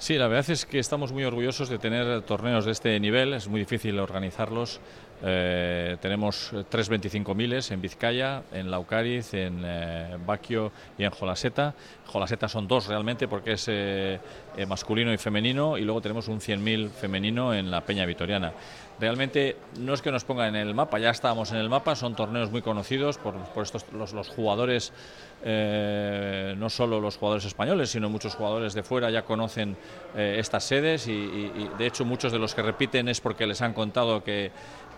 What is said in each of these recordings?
Sí, la verdad es que estamos muy orgullosos de tener torneos de este nivel, es muy difícil organizarlos. Eh, tenemos tres 25 miles en Vizcaya, en Laucariz, en eh, Baquio y en Jolaseta. Jolaseta son dos realmente porque es eh, masculino y femenino y luego tenemos un 100.000 femenino en la Peña Vitoriana. Realmente no es que nos pongan en el mapa, ya estábamos en el mapa, son torneos muy conocidos por, estos, los, jugadores, no solo los jugadores españoles, sino muchos jugadores de fuera ya conocen estas sedes y, y de hecho muchos de los que repiten es porque les han contado que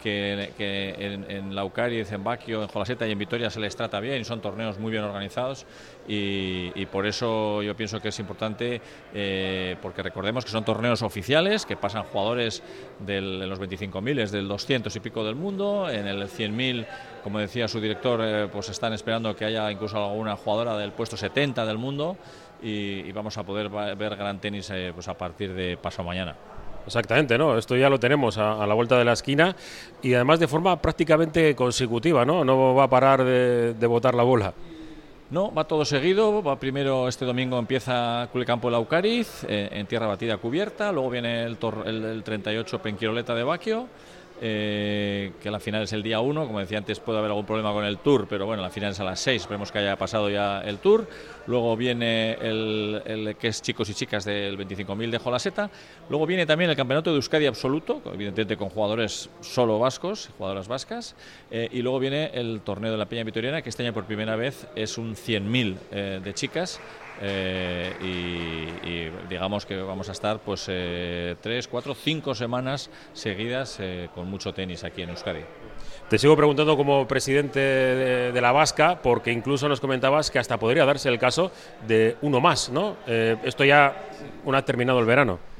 que, en, en Laucariz, en Baquio, en Jolaseta y en Vitoria se les trata bien y son torneos muy bien organizados y, por eso yo pienso que es importante eh, porque recordemos que son torneos oficiales que pasan jugadores del, de los 25.000, del 200 y pico del mundo, en el 100.000 como decía su director, eh, pues están esperando que haya incluso alguna jugadora del puesto 70 del mundo y, vamos a poder ver gran tenis eh, pues a partir de paso mañana. Exactamente, ¿no? Esto ya lo tenemos a, la vuelta de la esquina y además de forma prácticamente consecutiva, ¿no? No va a parar de, botar la bola. No, va todo seguido. Va primero este domingo empieza Culecampo Laucariz eh, en tierra batida cubierta. Luego viene el, el, 38 Penquiroleta de Baquio eh, que la final es el día 1, como decía antes puede haber algún problema con el Tour, pero bueno, la final es a las 6, esperemos que haya pasado ya el Tour, luego viene el, que es chicos y chicas del 25.000 de Jolaseta, luego viene también el Campeonato de Euskadi Absoluto, evidentemente con jugadores solo vascos, jugadoras vascas, eh, y luego viene el torneo de la Peña Vitoriana, que este año por primera vez es un 100.000 eh, de chicas, eh, y, digamos que vamos a estar pues eh, tres, cuatro, cinco semanas seguidas eh, con mucho tenis aquí en Euskadi. Te sigo preguntando como presidente de, la Vasca, porque incluso nos comentabas que hasta podría darse el caso de uno más, ¿no? esto ya una ha terminado el verano.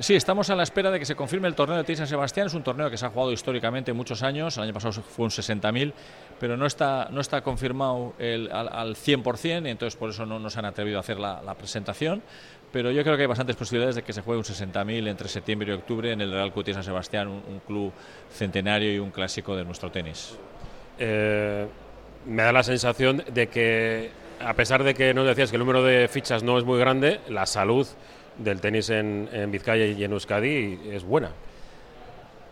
Sí, estamos a la espera de que se confirme el torneo de tenis San Sebastián. Es un torneo que se ha jugado históricamente muchos años. El año pasado fue un 60.000, pero no está, no está confirmado el, al, 100%, y entonces por eso no nos han atrevido a hacer la, presentación. Pero yo creo que hay bastantes posibilidades de que se juegue un 60.000 entre septiembre y octubre en el Real Cuti San Sebastián, un, club centenario y un clásico de nuestro tenis. Eh, me da la sensación de que, a pesar de que nos decías que el número de fichas no es muy grande, la salud del tenis en, en Vizcaya y en Euskadi es buena.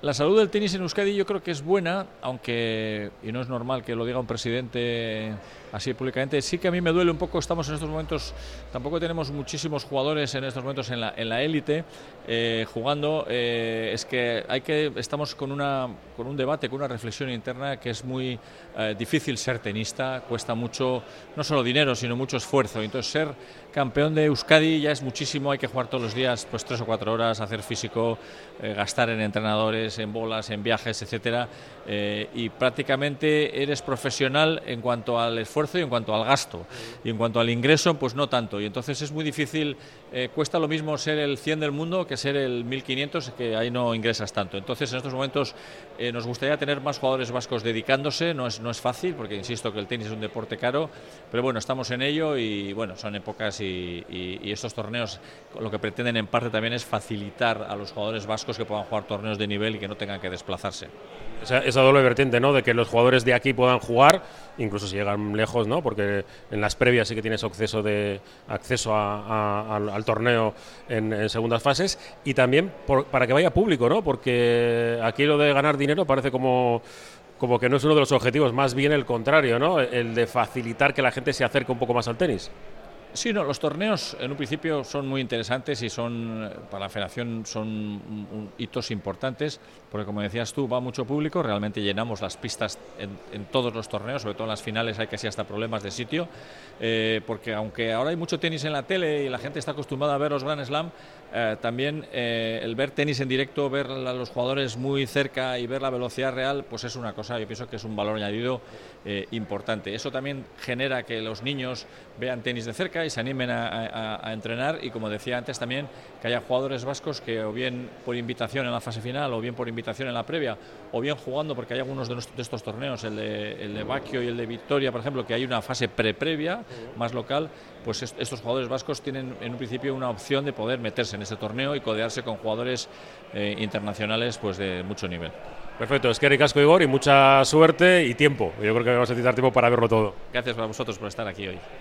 La salud del tenis en Euskadi yo creo que es buena, aunque, y no es normal que lo diga un presidente así públicamente, sí que a mí me duele un poco, estamos en estos momentos, tampoco tenemos muchísimos jugadores en estos momentos en la en la élite eh, jugando, eh, es que hay que, estamos con, una, con un debate, con una reflexión interna que es muy eh, difícil ser tenista, cuesta mucho, no solo dinero, sino mucho esfuerzo, entonces ser campeón de Euskadi ya es muchísimo, hay que jugar todos los días pues tres o cuatro horas, hacer físico, gastar en entrenadores, en bolas, en viajes, etcétera, eh, y prácticamente eres profesional en cuanto al esfuerzo y en cuanto al gasto. Y en cuanto al ingreso, pues no tanto. Y entonces es muy difícil, eh, cuesta lo mismo ser el 100 del mundo que ser el 1500, que ahí no ingresas tanto. Entonces en estos momentos eh, nos gustaría tener más jugadores vascos dedicándose, no es, no es fácil, porque insisto que el tenis es un deporte caro, pero bueno, estamos en ello y bueno, son épocas y, y estos torneos lo que pretenden en parte también es facilitar a los jugadores vascos que puedan jugar torneos de nivel que no tengan que desplazarse. Esa, esa, doble vertiente, ¿no? De que los jugadores de aquí puedan jugar, incluso si llegan lejos, ¿no? Porque en las previas sí que tienes acceso de acceso al, torneo en, segundas fases y también para que vaya público, ¿no? Porque aquí lo de ganar dinero parece como como que no es uno de los objetivos, más bien el contrario, ¿no? El de facilitar que la gente se acerque un poco más al tenis. Sí, no, los torneos en un principio son muy interesantes y son para la federación son hitos importantes, porque como decías tú, va mucho público, realmente llenamos las pistas en, todos los torneos, sobre todo en las finales hay casi hasta problemas de sitio, eh, porque aunque ahora hay mucho tenis en la tele y la gente está acostumbrada a ver los Grand Slam, eh, también eh, el ver tenis en directo, ver a los jugadores muy cerca y ver la velocidad real, pues es una cosa, yo pienso que es un valor añadido importante. Eso también genera que los niños vean tenis de cerca y se animen a, entrenar y como decía antes también que haya jugadores vascos que o bien por invitación en la fase final o bien por invitación en la previa o bien jugando porque hay algunos de, estos torneos, el de, el de Baquio y el de Victoria por ejemplo, que hay una fase pre-previa más local, pues estos jugadores vascos tienen en un principio una opción de poder meterse en ese torneo y codearse con jugadores eh, internacionales pues de mucho nivel. Perfecto, es que ricasco Igor y mucha suerte y tiempo. Yo creo que vamos a necesitar tiempo para verlo todo. Gracias a vosotros por estar aquí hoy.